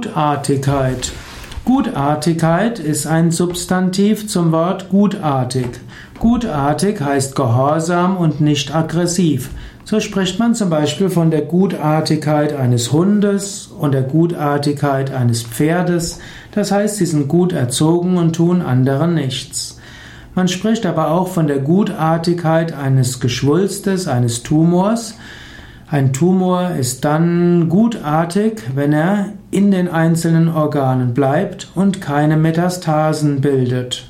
Gutartigkeit. Gutartigkeit ist ein Substantiv zum Wort gutartig. Gutartig heißt gehorsam und nicht aggressiv. So spricht man zum Beispiel von der Gutartigkeit eines Hundes und der Gutartigkeit eines Pferdes. Das heißt, sie sind gut erzogen und tun anderen nichts. Man spricht aber auch von der Gutartigkeit eines Geschwulstes, eines Tumors. Ein Tumor ist dann gutartig, wenn er in den einzelnen Organen bleibt und keine Metastasen bildet.